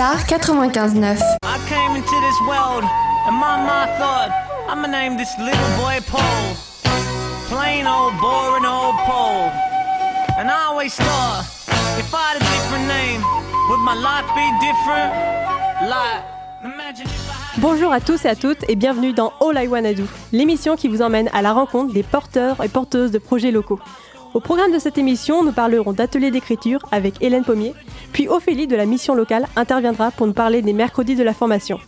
Pulsar 95.9. I came into this world and my mind thought I'ma name this little boy Paul. Plain old boring old Paul. And I always thought if I had a different name, would my life be different? Like, imagine Bonjour à tous et à toutes et bienvenue dans All I Wanna Do, l'émission qui vous emmène à la rencontre des porteurs et porteuses de projets locaux. Au programme de cette émission, nous parlerons d'ateliers d'écriture avec Hélène Pommier, puis Ophélie de la mission locale interviendra pour nous parler des mercredis de la formation.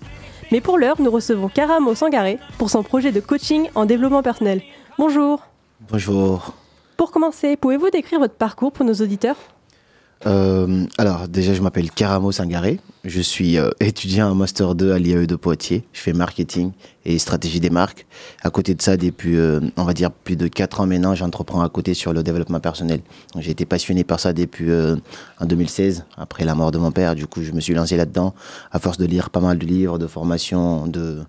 Mais pour l'heure, nous recevons Karamo Sangaré pour son projet de coaching en développement personnel. Bonjour. Bonjour. Pour commencer, pouvez-vous décrire votre parcours pour nos auditeurs? Euh, alors, déjà, je m'appelle Karamo Sangaré. Je suis euh, étudiant en Master 2 à l'IAE de Poitiers. Je fais marketing et stratégie des marques. À côté de ça, depuis, euh, on va dire, plus de 4 ans maintenant, j'entreprends à côté sur le développement personnel. J'ai été passionné par ça depuis euh, en 2016, après la mort de mon père. Du coup, je me suis lancé là-dedans, à force de lire pas mal de livres, de formations, de,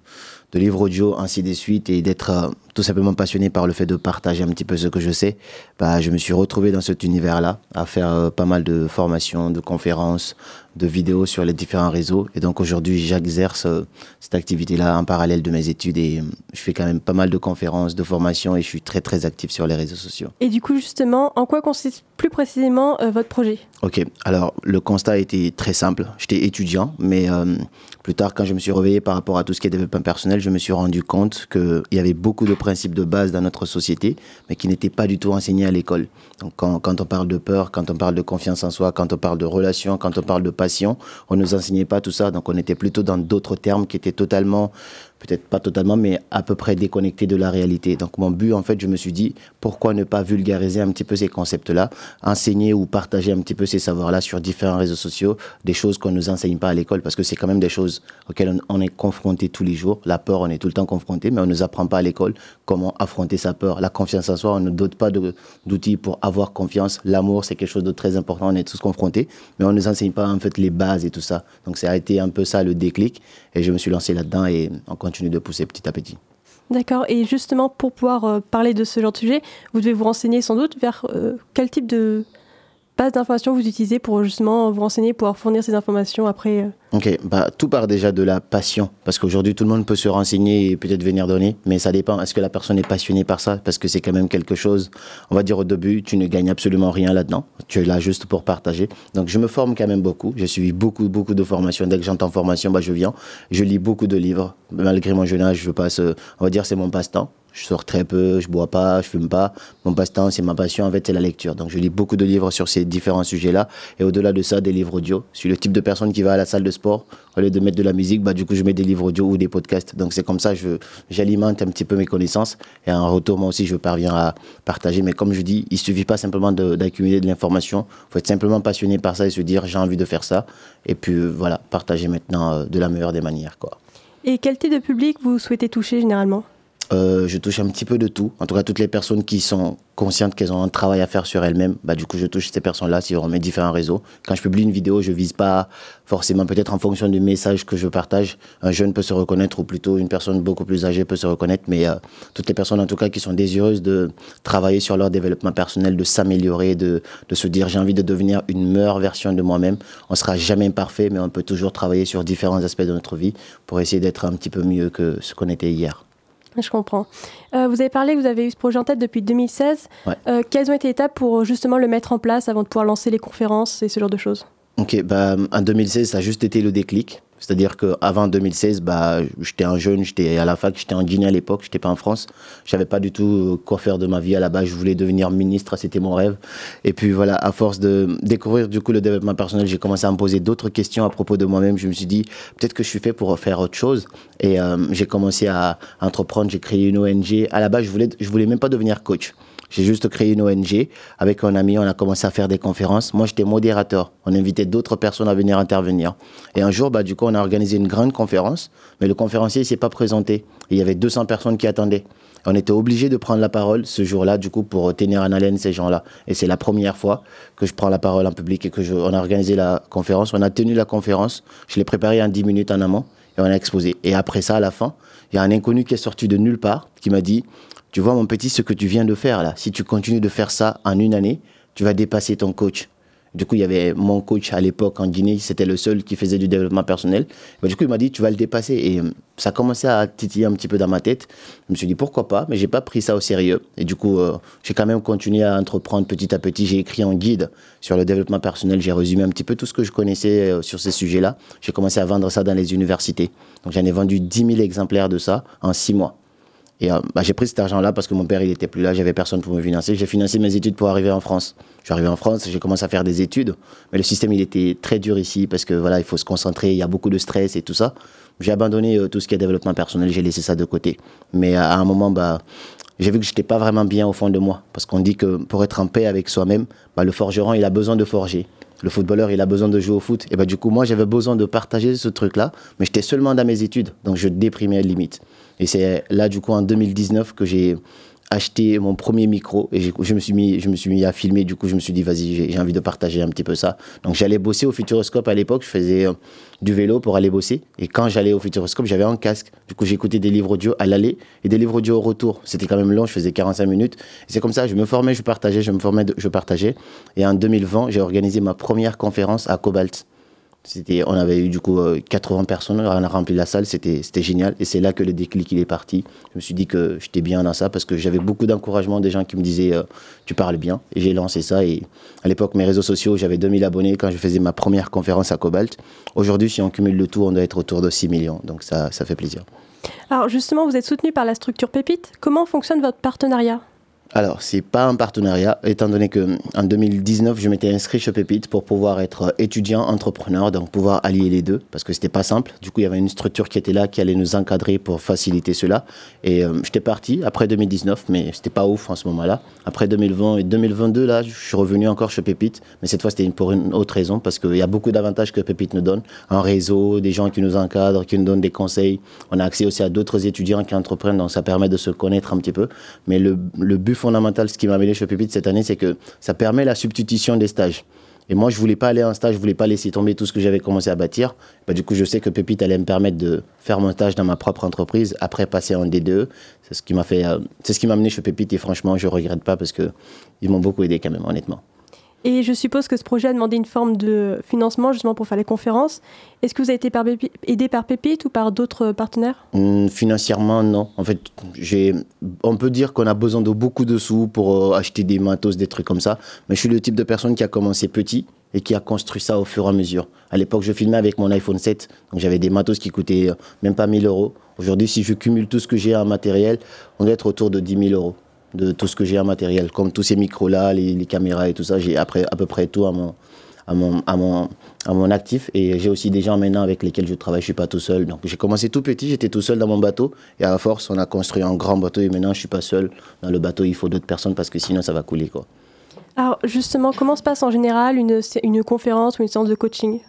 de livres audio, ainsi de suite, et d'être euh, tout simplement passionné par le fait de partager un petit peu ce que je sais, bah, je me suis retrouvé dans cet univers-là, à faire euh, pas mal de formations, de conférences, de vidéos sur les différents réseaux. Et donc aujourd'hui, j'exerce euh, cette activité-là en parallèle de mes études et euh, je fais quand même pas mal de conférences, de formations et je suis très très actif sur les réseaux sociaux. Et du coup, justement, en quoi consiste plus précisément euh, votre projet? Ok, alors le constat était très simple. J'étais étudiant, mais plus tard, quand je me suis réveillé par rapport à tout ce qui est développement personnel, je me suis rendu compte qu'il y avait beaucoup de principes de base dans notre société, mais qui n'étaient pas du tout enseignés à l'école. Donc quand, quand on parle de peur, quand on parle de confiance en soi, quand on parle de relation, quand on parle de on ne nous enseignait pas tout ça. Donc on était plutôt dans d'autres termes qui étaient totalement peut-être pas totalement, mais à peu près déconnecté de la réalité. Donc mon but, en fait, je me suis dit, pourquoi ne pas vulgariser un petit peu ces concepts-là, enseigner ou partager un petit peu ces savoirs-là sur différents réseaux sociaux, des choses qu'on ne nous enseigne pas à l'école, parce que c'est quand même des choses auxquelles on, est confronté tous les jours. La peur, on est tout le temps confronté, mais on ne nous apprend pas à l'école comment affronter sa peur. La confiance en soi, on ne dote pas d'outils pour avoir confiance. L'amour, c'est quelque chose de très important, on est tous confrontés, mais on ne nous enseigne pas en fait les bases et tout ça. Donc ça a été un peu ça le déclic, et je me suis lancé là-dedans et on continue de pousser petit à petit. D'accord. Et justement, pour pouvoir euh, parler de ce genre de sujet, vous devez vous renseigner sans doute vers euh, quel type de base d'informations vous utilisez pour justement vous renseigner, pouvoir fournir ces informations après. euh. Ok, bah, tout part déjà de la passion. Parce qu'aujourd'hui, tout le monde peut se renseigner et peut-être venir donner, mais ça dépend. Est-ce que la personne est passionnée par ça? Parce que c'est quand même quelque chose, on va dire au début, tu ne gagnes absolument rien là-dedans. Tu es là juste pour partager. Donc, je me forme quand même beaucoup. J'ai suivi beaucoup, beaucoup de formations. Dès que j'entends formation, bah, je viens. Je lis beaucoup de livres. Malgré mon jeune âge, je passe, euh, on va dire, c'est mon passe-temps. Je sors très peu, je bois pas, je fume pas. Mon passe-temps, c'est ma passion, en fait, c'est la lecture. Donc, je lis beaucoup de livres sur ces différents sujets-là. Et au-delà de ça, des livres audio. Je suis le type de personne qui va à la salle de sport. Au lieu de mettre de la musique, bah, du coup, je mets des livres audio ou des podcasts. Donc, c'est comme ça, je, j'alimente un petit peu mes connaissances. Et en retour, moi aussi, je parviens à partager. Mais comme je dis, il suffit pas simplement d'accumuler de l'information. faut être simplement passionné par ça et se dire, j'ai envie de faire ça. Et puis, euh, voilà, partager maintenant euh, de la meilleure des manières, quoi. Et quel type de public vous souhaitez toucher généralement? Euh, je touche un petit peu de tout. En tout cas, toutes les personnes qui sont conscientes qu'elles ont un travail à faire sur elles-mêmes, bah, du coup, je touche ces personnes-là sur mes différents réseaux. Quand je publie une vidéo, je vise pas forcément, peut-être en fonction du message que je partage, un jeune peut se reconnaître ou plutôt une personne beaucoup plus âgée peut se reconnaître, mais euh, toutes les personnes, en tout cas, qui sont désireuses de travailler sur leur développement personnel, de s'améliorer, de, de se dire, j'ai envie de devenir une meilleure version de moi-même. On sera jamais parfait, mais on peut toujours travailler sur différents aspects de notre vie pour essayer d'être un petit peu mieux que ce qu'on était hier. Je comprends. Euh, vous avez parlé que vous avez eu ce projet en tête depuis 2016. Ouais. Euh, quelles ont été les étapes pour euh, justement le mettre en place avant de pouvoir lancer les conférences et ce genre de choses? Ok, bah, en 2016, ça a juste été le déclic. C'est-à-dire qu'avant 2016, bah, j'étais un jeune, j'étais à la fac, j'étais en Guinée à l'époque, j'étais pas en France. Je savais pas du tout euh, quoi faire de ma vie à la base. Je voulais devenir ministre, c'était mon rêve. Et puis voilà, à force de découvrir du coup le développement personnel, j'ai commencé à me poser d'autres questions à propos de moi-même. Je me suis dit, peut-être que je suis fait pour faire autre chose. Et euh, j'ai commencé à entreprendre, j'ai créé une ONG. À la base, je voulais, je voulais même pas devenir coach. J'ai juste créé une ONG. Avec un ami, on a commencé à faire des conférences. Moi, j'étais modérateur. On invitait d'autres personnes à venir intervenir. Et un jour, bah, du coup, on a organisé une grande conférence. Mais le conférencier, il s'est pas présenté. Il y avait 200 personnes qui attendaient. On était obligé de prendre la parole ce jour-là, du coup, pour tenir en haleine ces gens-là. Et c'est la première fois que je prends la parole en public et que je, on a organisé la conférence. On a tenu la conférence. Je l'ai préparée en 10 minutes en amont et on a exposé. Et après ça, à la fin, il y a un inconnu qui est sorti de nulle part qui m'a dit Tu vois, mon petit, ce que tu viens de faire là, si tu continues de faire ça en une année, tu vas dépasser ton coach. Du coup, il y avait mon coach à l'époque en Guinée, c'était le seul qui faisait du développement personnel. Du coup, il m'a dit, tu vas le dépasser. Et euh, ça a commencé à titiller un petit peu dans ma tête. Je me suis dit, pourquoi pas? Mais j'ai pas pris ça au sérieux. Et du coup, euh, j'ai quand même continué à entreprendre petit à petit. J'ai écrit un guide sur le développement personnel. J'ai résumé un petit peu tout ce que je connaissais euh, sur ces sujets-là. J'ai commencé à vendre ça dans les universités. Donc, j'en ai vendu 10 000 exemplaires de ça en six mois. Euh, bah, j'ai pris cet argent-là parce que mon père, il était plus là, j'avais personne pour me financer. J'ai financé mes études pour arriver en France. Je suis arrivé en France, j'ai commencé à faire des études, mais le système, il était très dur ici parce que voilà, il faut se concentrer, il y a beaucoup de stress et tout ça. J'ai abandonné euh, tout ce qui est développement personnel, j'ai laissé ça de côté. Mais à un moment, bah, j'ai vu que je n'étais pas vraiment bien au fond de moi. Parce qu'on dit que pour être en paix avec soi-même, bah, le forgeron, il a besoin de forger. Le footballeur, il a besoin de jouer au foot. Et bah, du coup, moi, j'avais besoin de partager ce truc-là, mais j'étais seulement dans mes études. Donc, je déprimais limite. Et c'est là, du coup, en 2019 que j'ai acheté mon premier micro et je me suis mis je me suis mis à filmer. Du coup je me suis dit vas-y j'ai envie de partager un petit peu ça. Donc j'allais bosser au Futuroscope à l'époque. Je faisais euh, du vélo pour aller bosser. Et quand j'allais au Futuroscope j'avais un casque. Du coup j'écoutais des livres audio à l'aller et des livres audio au retour. C'était quand même long. Je faisais 45 minutes. C'est comme ça je me formais je partageais je me formais je partageais. Et en 2020 j'ai organisé ma première conférence à Cobalt c'était, on avait eu du coup 80 euh, personnes, on a rempli la salle, c'était, c'était génial. Et c'est là que le déclic il est parti. Je me suis dit que j'étais bien dans ça parce que j'avais beaucoup d'encouragement des gens qui me disaient euh, tu parles bien. Et j'ai lancé ça. Et à l'époque, mes réseaux sociaux, j'avais 2000 abonnés quand je faisais ma première conférence à Cobalt. Aujourd'hui, si on cumule le tout, on doit être autour de 6 millions. Donc ça, ça fait plaisir. Alors justement, vous êtes soutenu par la structure Pépite. Comment fonctionne votre partenariat? Alors, c'est pas un partenariat, étant donné que en 2019, je m'étais inscrit chez Pépite pour pouvoir être étudiant, entrepreneur, donc pouvoir allier les deux, parce que c'était pas simple. Du coup, il y avait une structure qui était là, qui allait nous encadrer pour faciliter cela. Et euh, j'étais parti après 2019, mais c'était pas ouf en ce moment-là. Après 2020 et 2022, là, je suis revenu encore chez Pépite, mais cette fois, c'était pour une autre raison, parce qu'il y a beaucoup d'avantages que Pépite nous donne. Un réseau, des gens qui nous encadrent, qui nous donnent des conseils. On a accès aussi à d'autres étudiants qui entreprennent, donc ça permet de se connaître un petit peu. Mais le, le but ce qui m'a amené chez Pépite cette année, c'est que ça permet la substitution des stages. Et moi, je voulais pas aller en stage, je voulais pas laisser tomber tout ce que j'avais commencé à bâtir. Bah, du coup, je sais que Pépite allait me permettre de faire mon stage dans ma propre entreprise, après passer en D2. C'est ce qui m'a fait, euh, c'est ce qui m'a amené chez Pépite et franchement, je regrette pas parce que ils m'ont beaucoup aidé quand même, honnêtement. Et je suppose que ce projet a demandé une forme de financement justement pour faire les conférences. Est-ce que vous avez été aidé par Pépite ou par d'autres partenaires? Mmh, Financièrement, non. En fait, on peut dire qu'on a besoin de beaucoup de sous pour euh, acheter des matos, des trucs comme ça. Mais je suis le type de personne qui a commencé petit et qui a construit ça au fur et à mesure. À l'époque, je filmais avec mon iPhone 7, donc j'avais des matos qui coûtaient euh, même pas 1000 euros. Aujourd'hui, si je cumule tout ce que j'ai en matériel, on doit être autour de 10 000 euros de tout ce que j'ai en matériel, comme tous ces micros-là, les, caméras et tout ça. J'ai à peu près tout à mon, à mon, à mon, à mon actif. Et j'ai aussi des gens maintenant avec lesquels je travaille. Je suis pas tout seul. Donc j'ai commencé tout petit, j'étais tout seul dans mon bateau. Et à force, on a construit un grand bateau. Et maintenant, je suis pas seul dans le bateau. Il faut d'autres personnes parce que sinon, ça va couler. Quoi. Alors justement, comment se passe en général une, une conférence ou une séance de coaching?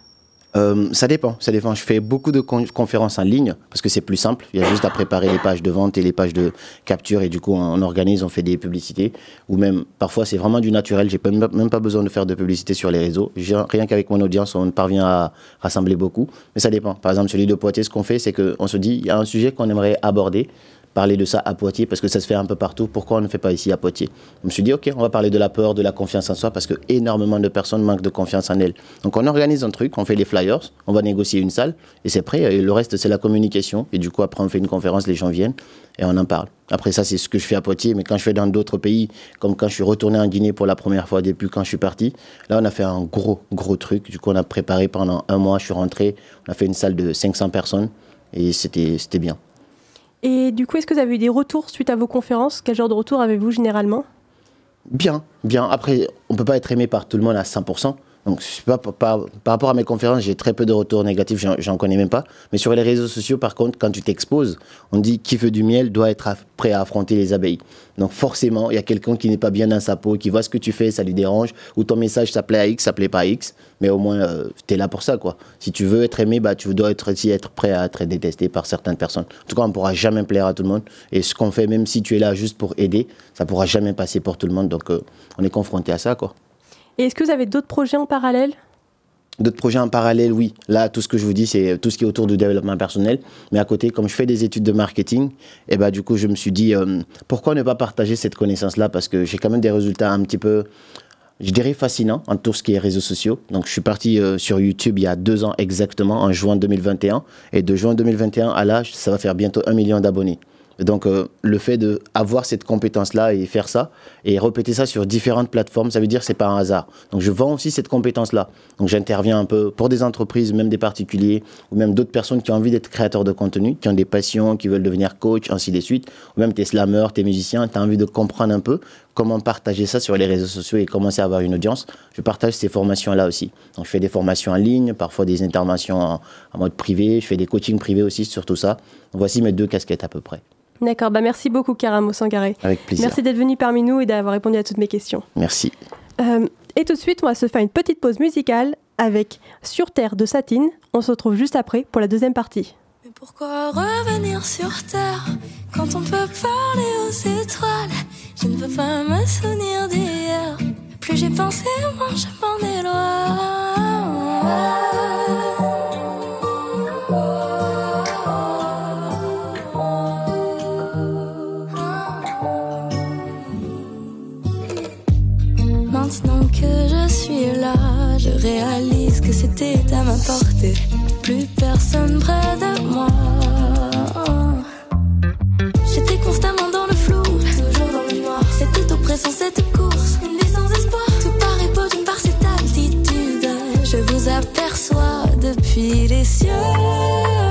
Euh, ça dépend, ça dépend. Je fais beaucoup de conférences en ligne parce que c'est plus simple. Il y a juste à préparer les pages de vente et les pages de capture et du coup on organise, on fait des publicités ou même parfois c'est vraiment du naturel. J'ai même pas besoin de faire de publicité sur les réseaux. Rien qu'avec mon audience, on parvient à rassembler beaucoup. Mais ça dépend. Par exemple, celui de Poitiers, ce qu'on fait, c'est qu'on se dit il y a un sujet qu'on aimerait aborder parler de ça à Poitiers parce que ça se fait un peu partout. Pourquoi on ne fait pas ici à Poitiers? Je me suis dit, OK, on va parler de la peur, de la confiance en soi parce que énormément de personnes manquent de confiance en elles. Donc on organise un truc, on fait les flyers, on va négocier une salle et c'est prêt. Et le reste, c'est la communication. Et du coup, après, on fait une conférence, les gens viennent et on en parle. Après ça, c'est ce que je fais à Poitiers, mais quand je fais dans d'autres pays, comme quand je suis retourné en Guinée pour la première fois depuis quand je suis parti, là, on a fait un gros, gros truc. Du coup, on a préparé pendant un mois, je suis rentré, on a fait une salle de 500 personnes et c'était bien. Et du coup, est-ce que vous avez eu des retours suite à vos conférences? Quel genre de retour avez-vous généralement? Bien, bien. Après, on ne peut pas être aimé par tout le monde à 100%. Donc, par, par, rapport à mes conférences, j'ai très peu de retours négatifs, j'en connais même pas. Mais sur les réseaux sociaux, par contre, quand tu t'exposes, on dit qui veut du miel doit être prêt à affronter les abeilles. Donc, forcément, il y a quelqu'un qui n'est pas bien dans sa peau, qui voit ce que tu fais, ça lui dérange, ou ton message, ça plaît à X, ça plaît pas à X. Mais au moins, euh, tu es là pour ça, quoi. Si tu veux être aimé, bah, tu dois être, aussi être prêt à être détesté par certaines personnes. En tout cas, on pourra jamais plaire à tout le monde. Et ce qu'on fait, même si tu es là juste pour aider, ça pourra jamais passer pour tout le monde. Donc, euh, on est confronté à ça, quoi. Et est-ce que vous avez d'autres projets en parallèle? D'autres projets en parallèle, oui. Là, tout ce que je vous dis, c'est tout ce qui est autour du développement personnel. Mais à côté, comme je fais des études de marketing, et eh ben, du coup, je me suis dit, euh, pourquoi ne pas partager cette connaissance-là? Parce que j'ai quand même des résultats un petit peu je dirais fascinant en tout ce qui est réseaux sociaux. Donc, je suis parti euh, sur YouTube il y a deux ans exactement, en juin 2021. Et de juin 2021 à là, ça va faire bientôt un million d'abonnés. Donc, euh, le fait d'avoir cette compétence-là et faire ça, et répéter ça sur différentes plateformes, ça veut dire que ce n'est pas un hasard. Donc, je vends aussi cette compétence-là. Donc, j'interviens un peu pour des entreprises, même des particuliers, ou même d'autres personnes qui ont envie d'être créateurs de contenu, qui ont des passions, qui veulent devenir coach, ainsi de suite. Ou même tes slammers, tes musiciens, tu as envie de comprendre un peu comment partager ça sur les réseaux sociaux et commencer à avoir une audience. Je partage ces formations-là aussi. Donc, je fais des formations en ligne, parfois des interventions en, en mode privé, je fais des coachings privés aussi sur tout ça. Voici mes deux casquettes à peu près. D'accord, bah merci beaucoup Karamo Sangaré. Avec plaisir. Merci d'être venu parmi nous et d'avoir répondu à toutes mes questions. Merci. Euh, et tout de suite, on va se faire une petite pause musicale avec Sur Terre de Satine. On se retrouve juste après pour la deuxième partie. Mais pourquoi revenir sur Terre quand on peut parler aux étoiles? Je ne veux pas me souvenir d'hier. Plus j'ai pensé, moins je m'en éloigne. C'était à ma portée. Plus personne près de moi. J'étais constamment dans le flou, toujours dans le noir. C'était oppressant cette course, une vie sans espoir. Tout paraît beau d'une part cette altitude. Je vous aperçois depuis les cieux.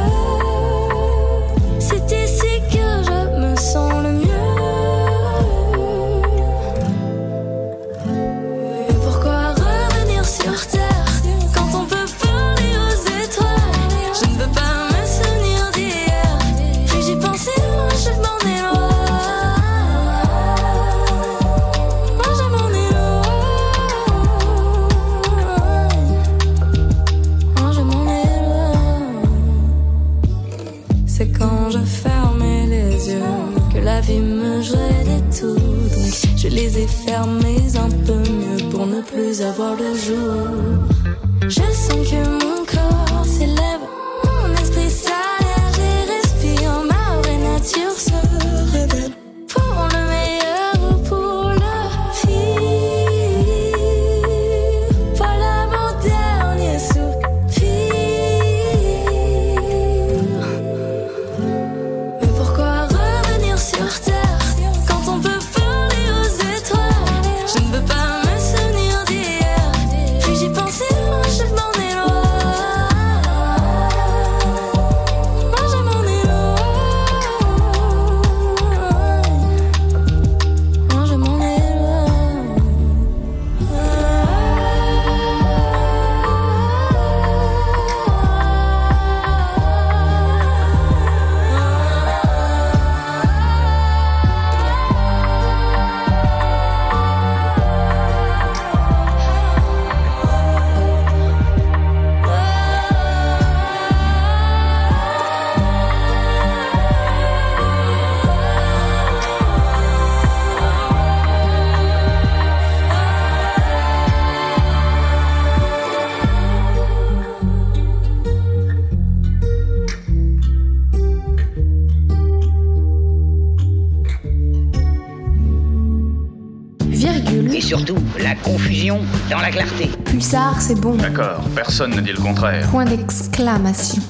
Dans la clarté. Pulsar, c'est bon. D'accord, personne ne dit le contraire. Point d'exclamation.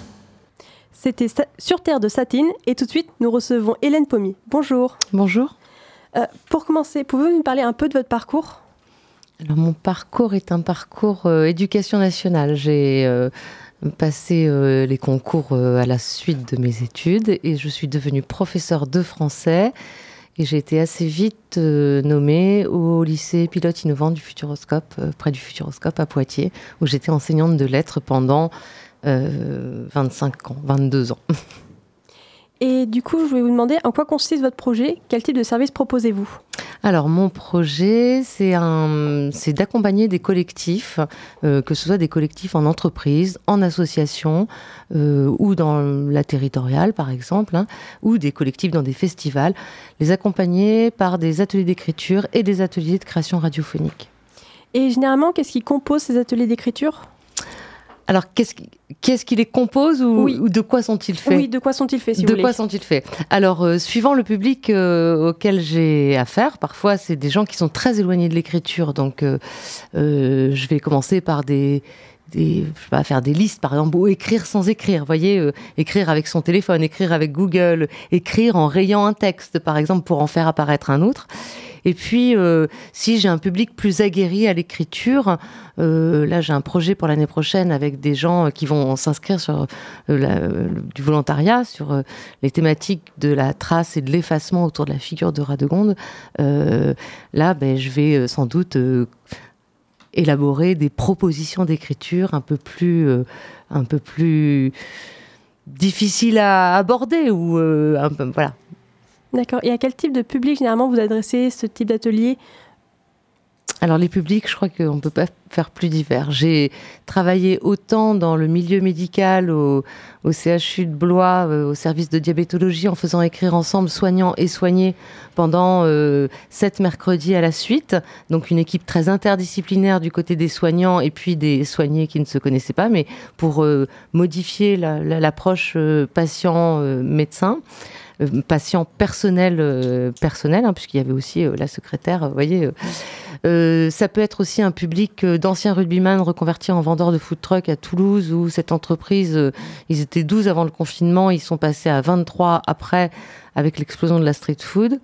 C'était Sur Terre de Satine et tout de suite, nous recevons Hélène Pommier. Bonjour. Bonjour. Euh, pour commencer, pouvez-vous nous parler un peu de votre parcours? Alors mon parcours est un parcours euh, éducation nationale. J'ai euh, passé euh, les concours euh, à la suite de mes études et je suis devenue professeure de français. Et j'ai été assez vite euh, nommée au lycée pilote innovant du Futuroscope, euh, près du Futuroscope à Poitiers, où j'étais enseignante de lettres pendant euh, 25 ans, 22 ans. Et du coup, je voulais vous demander en quoi consiste votre projet? Quel type de service proposez-vous? Alors, mon projet, c'est d'accompagner des collectifs, euh, que ce soit des collectifs en entreprise, en association euh, ou dans la territoriale, par exemple, hein, ou des collectifs dans des festivals, les accompagner par des ateliers d'écriture et des ateliers de création radiophonique. Et généralement, qu'est-ce qui compose ces ateliers d'écriture? Alors, qu'est-ce qui, qu'est-ce qui les compose ou, Oui. ou de quoi sont-ils faits Oui, de quoi sont-ils faits, si de vous voulez quoi sont-ils faits Alors, euh, suivant le public euh, auquel j'ai affaire, parfois c'est des gens qui sont très éloignés de l'écriture. Donc, euh, euh, je vais commencer par des, des, je sais pas, faire des listes, par exemple, ou écrire sans écrire. Vous voyez, euh, écrire avec son téléphone, écrire avec Google, écrire en rayant un texte, par exemple, pour en faire apparaître un autre. Et puis, euh, si j'ai un public plus aguerri à l'écriture, euh, là j'ai un projet pour l'année prochaine avec des gens qui vont s'inscrire sur euh, du volontariat, sur les thématiques de la trace et de l'effacement autour de la figure de Radegonde. Là, ben, je vais sans doute élaborer des propositions d'écriture un peu plus, un peu plus difficiles à aborder ou voilà. D'accord. Et à quel type de public généralement vous adressez ce type d'atelier? Alors les publics, je crois qu'on ne peut pas faire plus divers. J'ai travaillé autant dans le milieu médical, au, CHU de Blois, euh, au service de diabétologie, en faisant écrire ensemble soignants et soignés pendant euh, sept mercredis à la suite. Donc une équipe très interdisciplinaire du côté des soignants et puis des soignés qui ne se connaissaient pas, mais pour euh, modifier la- la- l'approche patient-médecin. Euh, patient personnel, euh, personnel hein, puisqu'il y avait aussi euh, la secrétaire, voyez, ça peut être aussi un public d'anciens rugbyman reconvertis en vendeurs de food truck à Toulouse, où cette entreprise, ils étaient 12 avant le confinement, ils sont passés à 23 après, avec l'explosion de la street food.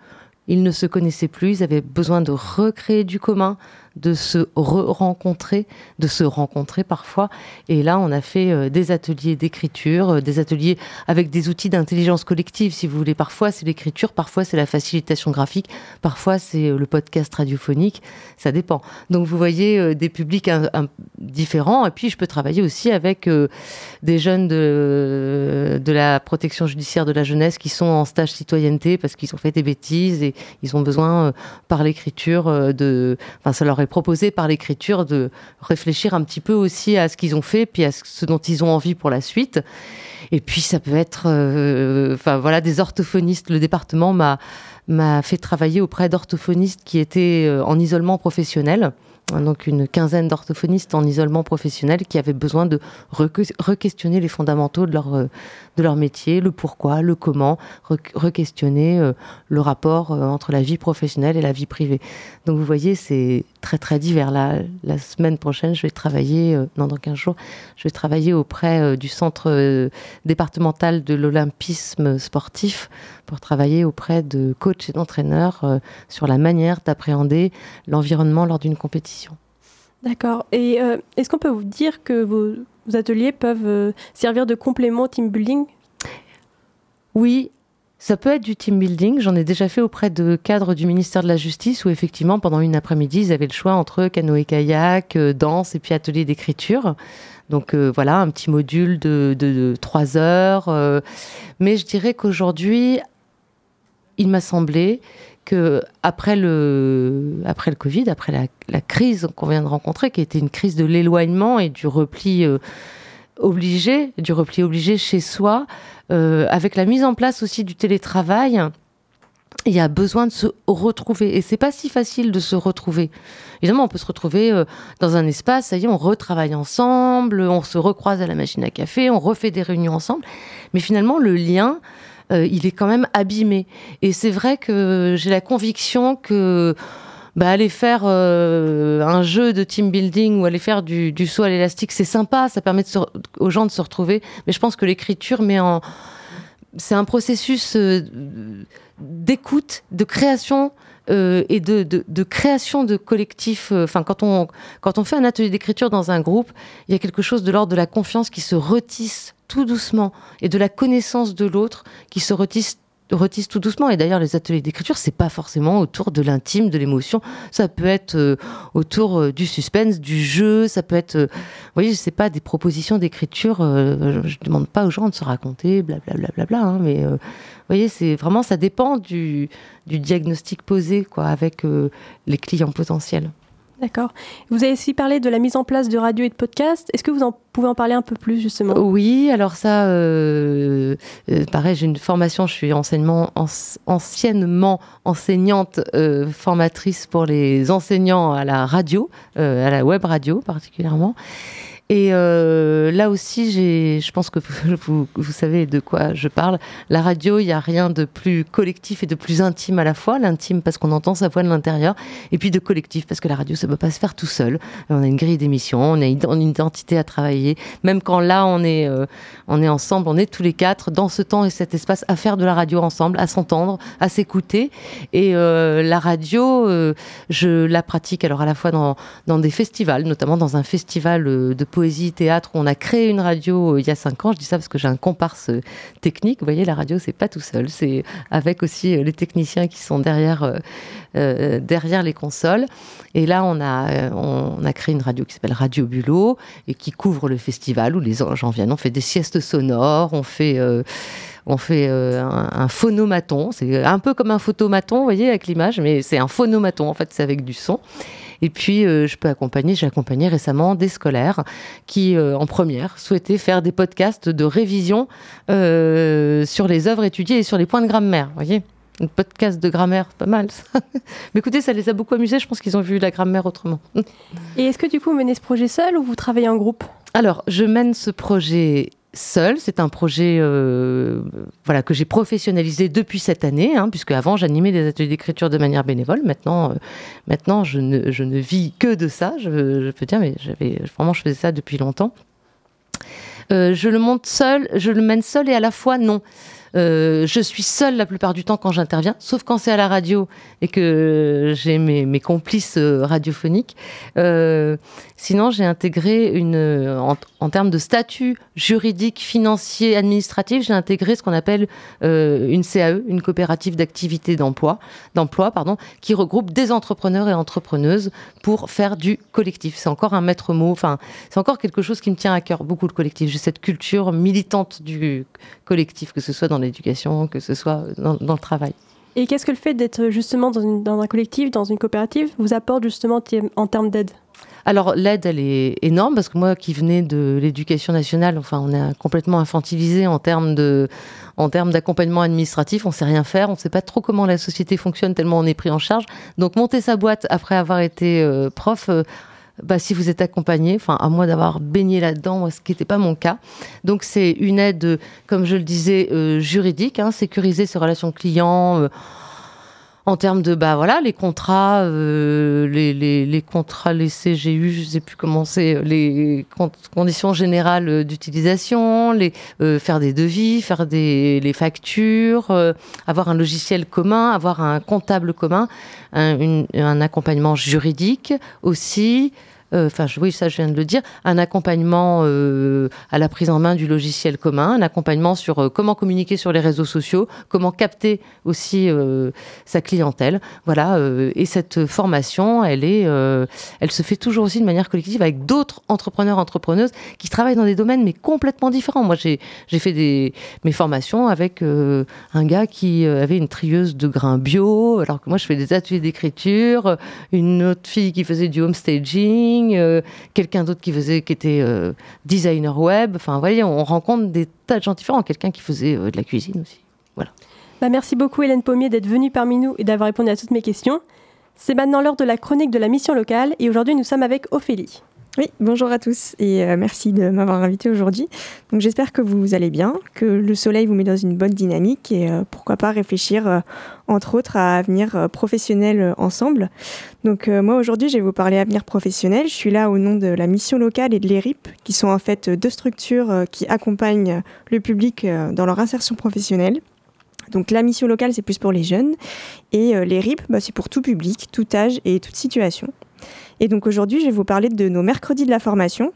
Ils ne se connaissaient plus, ils avaient besoin de recréer du commun, de se re-rencontrer, de se rencontrer parfois. Et là, on a fait euh, des ateliers d'écriture, euh, des ateliers avec des outils d'intelligence collective, si vous voulez. Parfois, c'est l'écriture, parfois, c'est la facilitation graphique, parfois, c'est euh, le podcast radiophonique. Ça dépend. Donc, vous voyez des publics un- différents. Et puis, je peux travailler aussi avec des jeunes de, la protection judiciaire de la jeunesse qui sont en stage citoyenneté parce qu'ils ont fait des bêtises et ils ont besoin, par l'écriture, de. Enfin, ça leur est proposé par l'écriture de réfléchir un petit peu aussi à ce qu'ils ont fait, puis à ce dont ils ont envie pour la suite. Et puis, ça peut être. euh, voilà, des orthophonistes. Le département m'a m'a fait travailler auprès d'orthophonistes qui étaient euh, en isolement professionnel. Donc une quinzaine d'orthophonistes en isolement professionnel qui avaient besoin de reque- re-questionner les fondamentaux de leur, euh, leur métier, le pourquoi, le comment, re- re-questionner euh, le rapport euh, entre la vie professionnelle et la vie privée. Donc vous voyez, c'est très très divers. La, semaine prochaine, je vais travailler, euh, non dans 15 jours, je vais travailler auprès euh, du centre départemental de l'olympisme sportif pour travailler auprès de coachs et d'entraîneurs sur la manière d'appréhender l'environnement lors d'une compétition. D'accord. Et euh, est-ce qu'on peut vous dire que vos, ateliers peuvent euh, servir de complément au team building? Oui, ça peut être du team building. J'en ai déjà fait auprès de cadres du ministère de la Justice où effectivement, pendant une après-midi, ils avaient le choix entre canoë-kayak, euh, danse et puis atelier d'écriture. Donc voilà, un petit module de, trois heures. mais je dirais qu'aujourd'hui, il m'a semblé après le, après le Covid, après la, la crise qu'on vient de rencontrer, qui était une crise de l'éloignement et du repli euh, obligé, du repli obligé chez soi, euh, avec la mise en place aussi du télétravail, il y a besoin de se retrouver. Et c'est pas si facile de se retrouver. Évidemment, on peut se retrouver euh, dans un espace, ça y est, on retravaille ensemble, on se recroise à la machine à café, on refait des réunions ensemble. Mais finalement, le lien, euh, il est quand même abîmé. Et c'est vrai que j'ai la conviction que bah, aller faire euh, un jeu de team building ou aller faire du, du saut à l'élastique, c'est sympa, ça permet aux gens de se retrouver. Mais je pense que l'écriture met en. C'est un processus euh, d'écoute, de création. Euh, et de, de, de création de collectifs. euh, Enfin, quand on quand on fait un atelier d'écriture dans un groupe, il y a quelque chose de l'ordre de la confiance qui se retisse tout doucement et de la connaissance de l'autre qui se retisse retisse tout doucement. Et d'ailleurs les ateliers d'écriture c'est pas forcément autour de l'intime de l'émotion. Ça peut être euh, autour euh, du suspense du jeu. Ça peut être euh, vous voyez c'est pas des propositions d'écriture je, je demande pas aux gens de se raconter blablabla bla, hein, mais vous voyez c'est vraiment ça dépend du, du diagnostic posé quoi avec les clients potentiels D'accord. Vous avez aussi parlé de la mise en place de radio et de podcast. Est-ce que vous en pouvez en parler un peu plus justement? Oui, alors ça, euh, euh, pareil, j'ai une formation, je suis enseignement, anci- anciennement enseignante euh, formatrice pour les enseignants à la radio, à la web radio particulièrement. Et euh, là aussi, je pense que vous, savez de quoi je parle. La radio, il n'y a rien de plus collectif et de plus intime à la fois. L'intime parce qu'on entend sa voix de l'intérieur, et puis de collectif parce que la radio, ça ne peut pas se faire tout seul. On a une grille d'émission, on a une identité à travailler. Même quand là, on est, euh, on est ensemble, on est tous les quatre dans ce temps et cet espace à faire de la radio ensemble, à s'entendre, à s'écouter. Et euh, la radio, je la pratique alors à la fois dans, dans des festivals, notamment dans un festival de poésie, théâtre, où on a créé une radio il y a cinq ans. Je dis ça parce que j'ai un comparse technique. Vous voyez, la radio, c'est pas tout seul. C'est avec aussi les techniciens qui sont derrière, euh, derrière les consoles. Et là, on a, on a créé une radio qui s'appelle Radio Bulot et qui couvre le festival où les gens viennent. On fait des siestes sonores, on fait on fait euh, un, phonomaton. C'est un peu comme un photomaton, vous voyez, avec l'image, mais c'est un phonomaton, en fait, c'est avec du son. Et puis, euh, je peux accompagner, j'ai accompagné récemment des scolaires qui, euh, en première, souhaitaient faire des podcasts de révision sur les œuvres étudiées et sur les points de grammaire, vous voyez un podcast de grammaire, pas mal ça. Mais écoutez, ça les a beaucoup amusés, je pense qu'ils ont vu la grammaire autrement. Et est-ce que du coup vous menez ce projet seul ou vous travaillez en groupe? Alors, je mène ce projet seul. C'est un projet euh, voilà, que j'ai professionnalisé depuis cette année, hein, puisque avant j'animais des ateliers d'écriture de manière bénévole. Maintenant, euh, maintenant je, ne, je, ne, vis que de ça, je, peux dire, mais vraiment je faisais ça depuis longtemps. Euh, je le monte seul, je le mène seul et à la fois non. Je suis seule la plupart du temps quand j'interviens, sauf quand c'est à la radio et que j'ai mes, complices radiophoniques. Sinon, j'ai intégré une, en, termes de statut juridique, financier, administratif, j'ai intégré ce qu'on appelle euh, une CAE, une coopérative d'activité d'emploi, pardon, qui regroupe des entrepreneurs et entrepreneuses pour faire du collectif. C'est encore un maître mot. Enfin, c'est encore quelque chose qui me tient à cœur beaucoup le collectif. J'ai cette culture militante du collectif, que ce soit dans l'éducation, que ce soit dans, le travail. Et qu'est-ce que le fait d'être justement dans, un collectif, dans une coopérative, vous apporte justement en termes d'aide? Alors l'aide, elle est énorme parce que moi qui venais de l'éducation nationale, enfin on est complètement infantilisé en termes de, en termes d'accompagnement administratif, on sait rien faire, on ne sait pas trop comment la société fonctionne tellement on est pris en charge. Donc monter sa boîte après avoir été euh, prof, euh, bah, si vous êtes accompagné, enfin à moi d'avoir baigné là-dedans, ce qui n'était pas mon cas. Donc c'est une aide, comme je le disais, euh, juridique, hein, sécuriser ses relations clients. Euh, en termes de bah voilà les contrats euh, les, les, les, contrats les CGU je sais plus comment c'est les conditions générales d'utilisation les faire des devis faire des les factures avoir un logiciel commun avoir un comptable commun un, un accompagnement juridique aussi euh, enfin oui, ça je viens de le dire, un accompagnement euh, à la prise en main du logiciel commun, un accompagnement sur euh, comment communiquer sur les réseaux sociaux, comment capter aussi sa clientèle. Voilà, et cette formation, elle est, elle se fait toujours aussi de manière collective avec d'autres entrepreneurs, entrepreneuses qui travaillent dans des domaines mais complètement différents. Moi, j'ai fait mes formations avec un gars qui avait une trieuse de grains bio, alors que moi je fais des ateliers d'écriture, une autre fille qui faisait du home euh, quelqu'un d'autre qui faisait, qui était euh, designer web. Enfin, voyez, on rencontre des tas de gens différents. Quelqu'un qui faisait euh, de la cuisine aussi. Voilà. Bah, merci beaucoup Hélène Pommier d'être venue parmi nous et d'avoir répondu à toutes mes questions. C'est maintenant l'heure de la chronique de la mission locale et aujourd'hui nous sommes avec Ophélie. Oui, bonjour à tous et euh, merci de m'avoir invité aujourd'hui. J'espère que vous allez bien, que le soleil vous met dans une bonne dynamique et euh, pourquoi pas réfléchir euh, entre autres à avenir professionnel ensemble. Donc moi aujourd'hui je vais vous parler avenir professionnel. Je suis là au nom de la mission locale et de l'ERIP qui sont en fait deux structures qui accompagnent le public dans leur insertion professionnelle. Donc la mission locale c'est plus pour les jeunes et l'ERIP bah, c'est pour tout public, tout âge et toute situation. Et donc aujourd'hui, je vais vous parler de nos mercredis de la formation.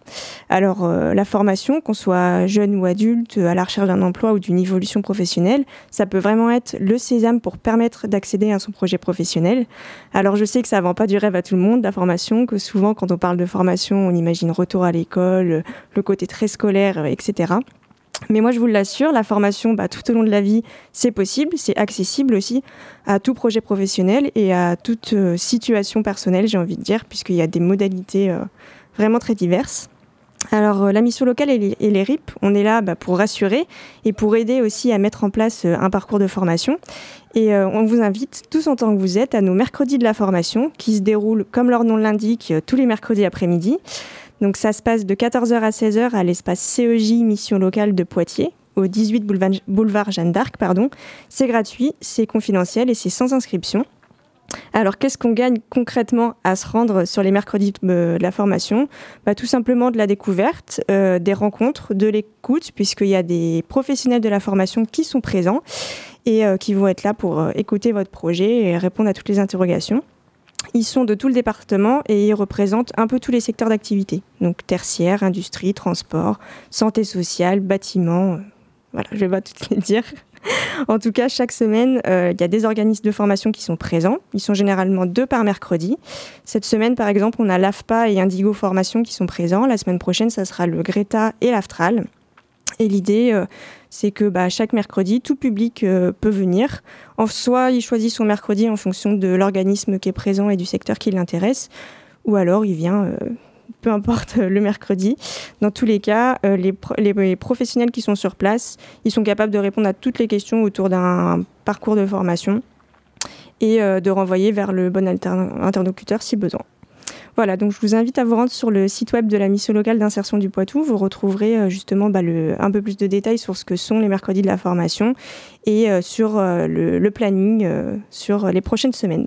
Alors euh, la formation, qu'on soit jeune ou adulte, à la recherche d'un emploi ou d'une évolution professionnelle, ça peut vraiment être le sésame pour permettre d'accéder à son projet professionnel. Alors je sais que ça vend pas du rêve à tout le monde, la formation, que souvent quand on parle de formation, on imagine retour à l'école, le côté très scolaire, etc. Mais moi, je vous l'assure, la formation bah, tout au long de la vie, c'est possible, c'est accessible aussi à tout projet professionnel et à toute euh, situation personnelle, j'ai envie de dire, puisqu'il y a des modalités euh, vraiment très diverses. Alors, euh, la mission locale et les, RIP, on est là bah, pour rassurer et pour aider aussi à mettre en place un parcours de formation. Et on vous invite, tous en tant que vous êtes, à nos mercredis de la formation, qui se déroulent, comme leur nom l'indique, tous les mercredis après-midi. Donc ça se passe de 14h à 16h à l'espace CEJ Mission Locale de Poitiers, au 18 boulevard, Jeanne d'Arc. pardon. C'est gratuit, c'est confidentiel et c'est sans inscription. Alors, qu'est-ce qu'on gagne concrètement à se rendre sur les mercredis de la formation? Bah, Tout simplement de la découverte, euh, des rencontres, de l'écoute, puisqu'il y a des professionnels de la formation qui sont présents et euh, qui vont être là pour euh, écouter votre projet et répondre à toutes les interrogations. Ils sont de tout le département et ils représentent un peu tous les secteurs d'activité, donc tertiaire, industrie, transport, santé sociale, bâtiment. voilà, je vais pas toutes les dire. en tout cas, chaque semaine, euh, il y a des organismes de formation qui sont présents. Ils sont généralement deux par mercredi. Cette semaine, par exemple, on a l'AFPA et Indigo Formation qui sont présents. La semaine prochaine, ça sera le Greta et l'Aftral. Et l'idée, euh, c'est que bah, chaque mercredi, tout public euh, peut venir. En soit, il choisit son mercredi en fonction de l'organisme qui est présent et du secteur qui l'intéresse, ou alors il vient peu importe le mercredi. Dans tous les cas, euh, les, professionnels qui sont sur place, ils sont capables de répondre à toutes les questions autour d'un parcours de formation et euh, de renvoyer vers le bon interlocuteur si besoin. Voilà, donc je vous invite à vous rendre sur le site web de la mission locale d'insertion du Poitou. Vous retrouverez euh, justement bah, un peu plus de détails sur ce que sont les mercredis de la formation et sur le, planning sur les prochaines semaines.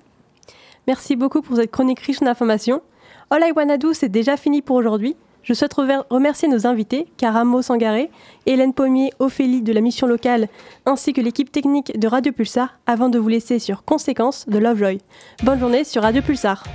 Merci beaucoup pour cette chronique riche d'informations. All I Wanna Do, c'est déjà fini pour aujourd'hui. Je souhaite remercier nos invités, Caramo Sangaré, Hélène Pommier, Ophélie de la mission locale, ainsi que l'équipe technique de Radio Pulsar, avant de vous laisser sur Conséquences de Lovejoy. Bonne journée sur Radio Pulsar.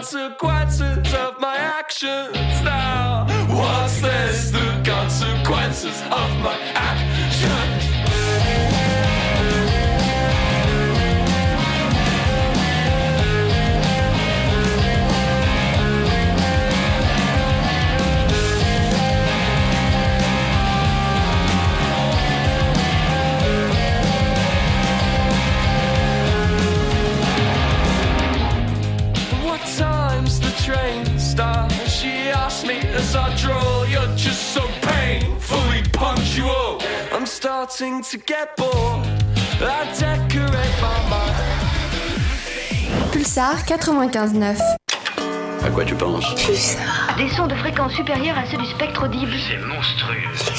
Consequences of my actions starting to get bored. I decorate my mind. Pulsar 95.9. À quoi tu penses? Pulsar. Des sons de fréquence supérieure à ceux du spectre audible. C'est monstrueux. Les